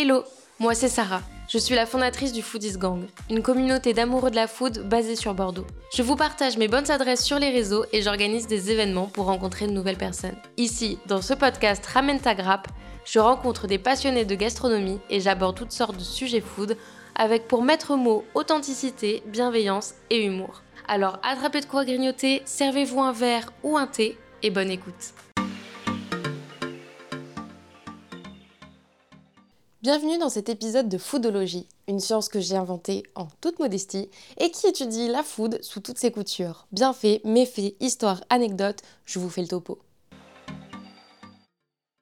Hello, moi c'est Sarah. Je suis la fondatrice du Foodies Gang, une communauté d'amoureux de la food basée sur Bordeaux. Je vous partage mes bonnes adresses sur les réseaux et j'organise des événements pour rencontrer de nouvelles personnes. Ici, dans ce podcast Ramène ta grappe, je rencontre des passionnés de gastronomie et j'aborde toutes sortes de sujets food avec pour maître mot authenticité, bienveillance et humour. Alors attrapez de quoi grignoter, servez-vous un verre ou un thé et bonne écoute. Bienvenue dans cet épisode de Foodologie, une science que j'ai inventée en toute modestie et qui étudie la food sous toutes ses coutures. Bienfaits, méfaits, histoires, anecdotes, je vous fais le topo.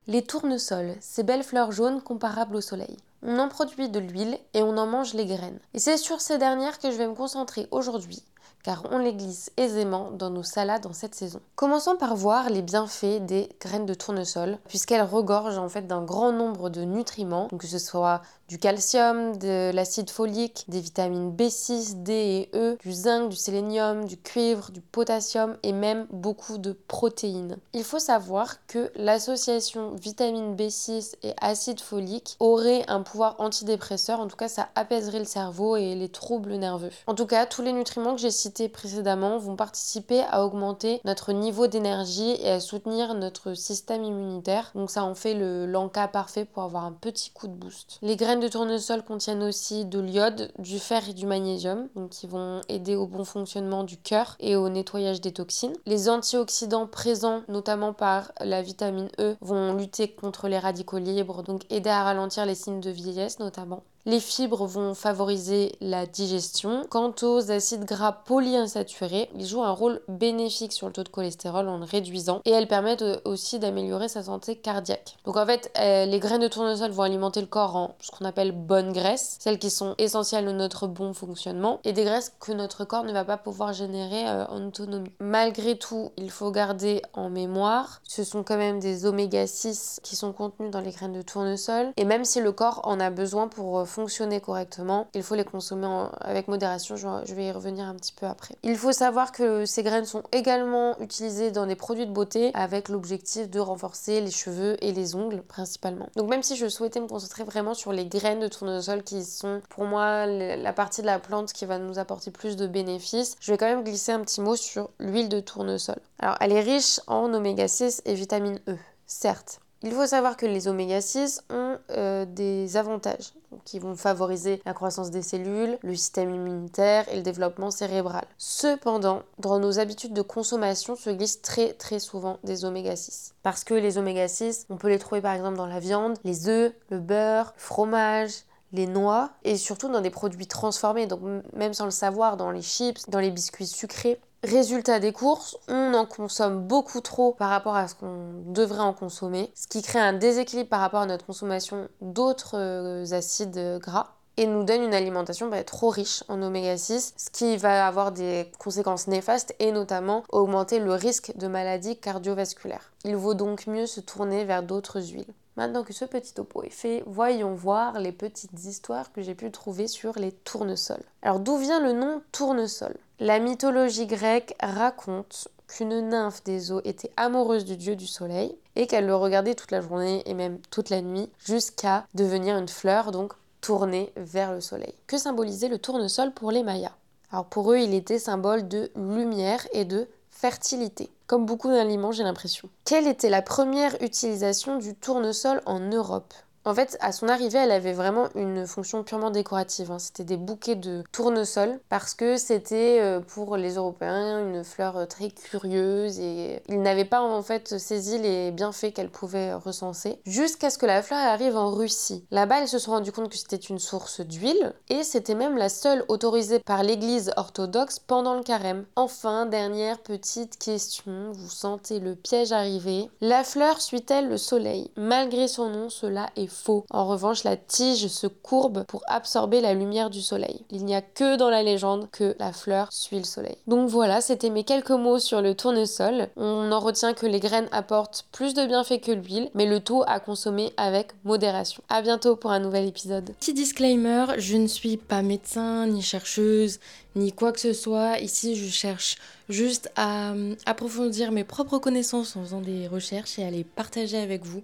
Les tournesols, ces belles fleurs jaunes comparables au soleil. On en produit de l'huile et on en mange les graines. Et c'est sur ces dernières que je vais me concentrer aujourd'hui car on les glisse aisément dans nos salades en cette saison. Commençons par voir les bienfaits des graines de tournesol, puisqu'elles regorgent en fait d'un grand nombre de nutriments, que ce soit du calcium, de l'acide folique, des vitamines B6, D et E, du zinc, du sélénium, du cuivre, du potassium et même beaucoup de protéines. Il faut savoir que l'association vitamine B6 et acide folique aurait un pouvoir antidépresseur, en tout cas ça apaiserait le cerveau et les troubles nerveux. En tout cas, tous les nutriments que j'ai cités précédemment vont participer à augmenter notre niveau d'énergie et à soutenir notre système immunitaire. Donc ça en fait le l'enca parfait pour avoir un petit coup de boost. Les graines de tournesol contiennent aussi de l'iode, du fer et du magnésium, donc qui vont aider au bon fonctionnement du cœur et au nettoyage des toxines. Les antioxydants présents, notamment par la vitamine E, vont lutter contre les radicaux libres, donc aider à ralentir les signes de vieillesse notamment. Les fibres vont favoriser la digestion. Quant aux acides gras polyinsaturés, ils jouent un rôle bénéfique sur le taux de cholestérol en le réduisant et elles permettent aussi d'améliorer sa santé cardiaque. Donc en fait, euh, les graines de tournesol vont alimenter le corps en ce qu'on appelle bonnes graisses, celles qui sont essentielles à notre bon fonctionnement et des graisses que notre corps ne va pas pouvoir générer euh, en autonomie. Malgré tout, il faut garder en mémoire, ce sont quand même des oméga 6 qui sont contenus dans les graines de tournesol et même si le corps en a besoin pour euh, fonctionner correctement, il faut les consommer avec modération, je vais y revenir un petit peu après. Il faut savoir que ces graines sont également utilisées dans des produits de beauté avec l'objectif de renforcer les cheveux et les ongles principalement. Donc même si je souhaitais me concentrer vraiment sur les graines de tournesol qui sont pour moi la partie de la plante qui va nous apporter plus de bénéfices, je vais quand même glisser un petit mot sur l'huile de tournesol. Alors elle est riche en oméga 6 et vitamine E, certes. Il faut savoir que les oméga 6 ont euh, des avantages qui vont favoriser la croissance des cellules, le système immunitaire et le développement cérébral. Cependant, dans nos habitudes de consommation se glissent très très souvent des oméga 6. Parce que les oméga 6, on peut les trouver par exemple dans la viande, les œufs, le beurre, le fromage, les noix et surtout dans des produits transformés, donc même sans le savoir, dans les chips, dans les biscuits sucrés. Résultat des courses, on en consomme beaucoup trop par rapport à ce qu'on devrait en consommer, ce qui crée un déséquilibre par rapport à notre consommation d'autres euh, acides gras et nous donne une alimentation bah, trop riche en oméga 6, ce qui va avoir des conséquences néfastes et notamment augmenter le risque de maladies cardiovasculaires. Il vaut donc mieux se tourner vers d'autres huiles. Maintenant que ce petit topo est fait, voyons voir les petites histoires que j'ai pu trouver sur les tournesols. Alors d'où vient le nom tournesol? La mythologie grecque raconte qu'une nymphe des eaux était amoureuse du dieu du soleil et qu'elle le regardait toute la journée et même toute la nuit jusqu'à devenir une fleur, donc tournée vers le soleil. Que symbolisait le tournesol pour les Mayas? Alors pour eux, il était symbole de lumière et de fertilité. Comme beaucoup d'aliments, j'ai l'impression. Quelle était la première utilisation du tournesol en Europe? En fait, à son arrivée, elle avait vraiment une fonction purement décorative. Hein. C'était des bouquets de tournesol parce que c'était euh, pour les Européens une fleur euh, très curieuse et ils n'avaient pas en fait saisi les bienfaits qu'elle pouvait recenser jusqu'à ce que la fleur arrive en Russie. Là-bas, ils se sont rendus compte que c'était une source d'huile et c'était même la seule autorisée par l'église orthodoxe pendant le carême. Enfin, dernière petite question, vous sentez le piège arriver. La fleur suit-elle le soleil? Malgré son nom, cela est En revanche, la tige se courbe pour absorber la lumière du soleil. Il n'y a que dans la légende que la fleur suit le soleil. Donc voilà, c'était mes quelques mots sur le tournesol. On en retient que les graines apportent plus de bienfaits que l'huile, mais le tout à consommer avec modération. À bientôt pour un nouvel épisode. Petit disclaimer, je ne suis pas médecin ni chercheuse ni quoi que ce soit. Ici, je cherche juste à euh, approfondir mes propres connaissances en faisant des recherches et à les partager avec vous.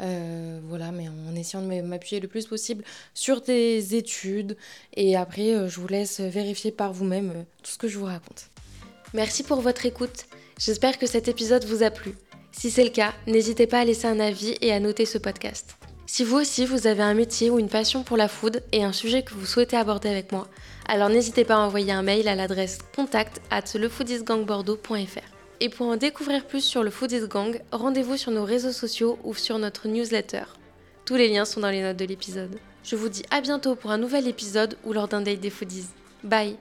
Euh, voilà, mais en essayant de m'appuyer le plus possible sur des études. Et après, euh, je vous laisse vérifier par vous-même tout ce que je vous raconte. Merci pour votre écoute. J'espère que cet épisode vous a plu. Si c'est le cas, n'hésitez pas à laisser un avis et à noter ce podcast. Si vous aussi vous avez un métier ou une passion pour la food et un sujet que vous souhaitez aborder avec moi, alors n'hésitez pas à envoyer un mail à l'adresse contact at lefoodisgangbordeaux.fr. Et pour en découvrir plus sur le Foodies Gang, rendez-vous sur nos réseaux sociaux ou sur notre newsletter. Tous les liens sont dans les notes de l'épisode. Je vous dis à bientôt pour un nouvel épisode ou lors d'un date des foodies. Bye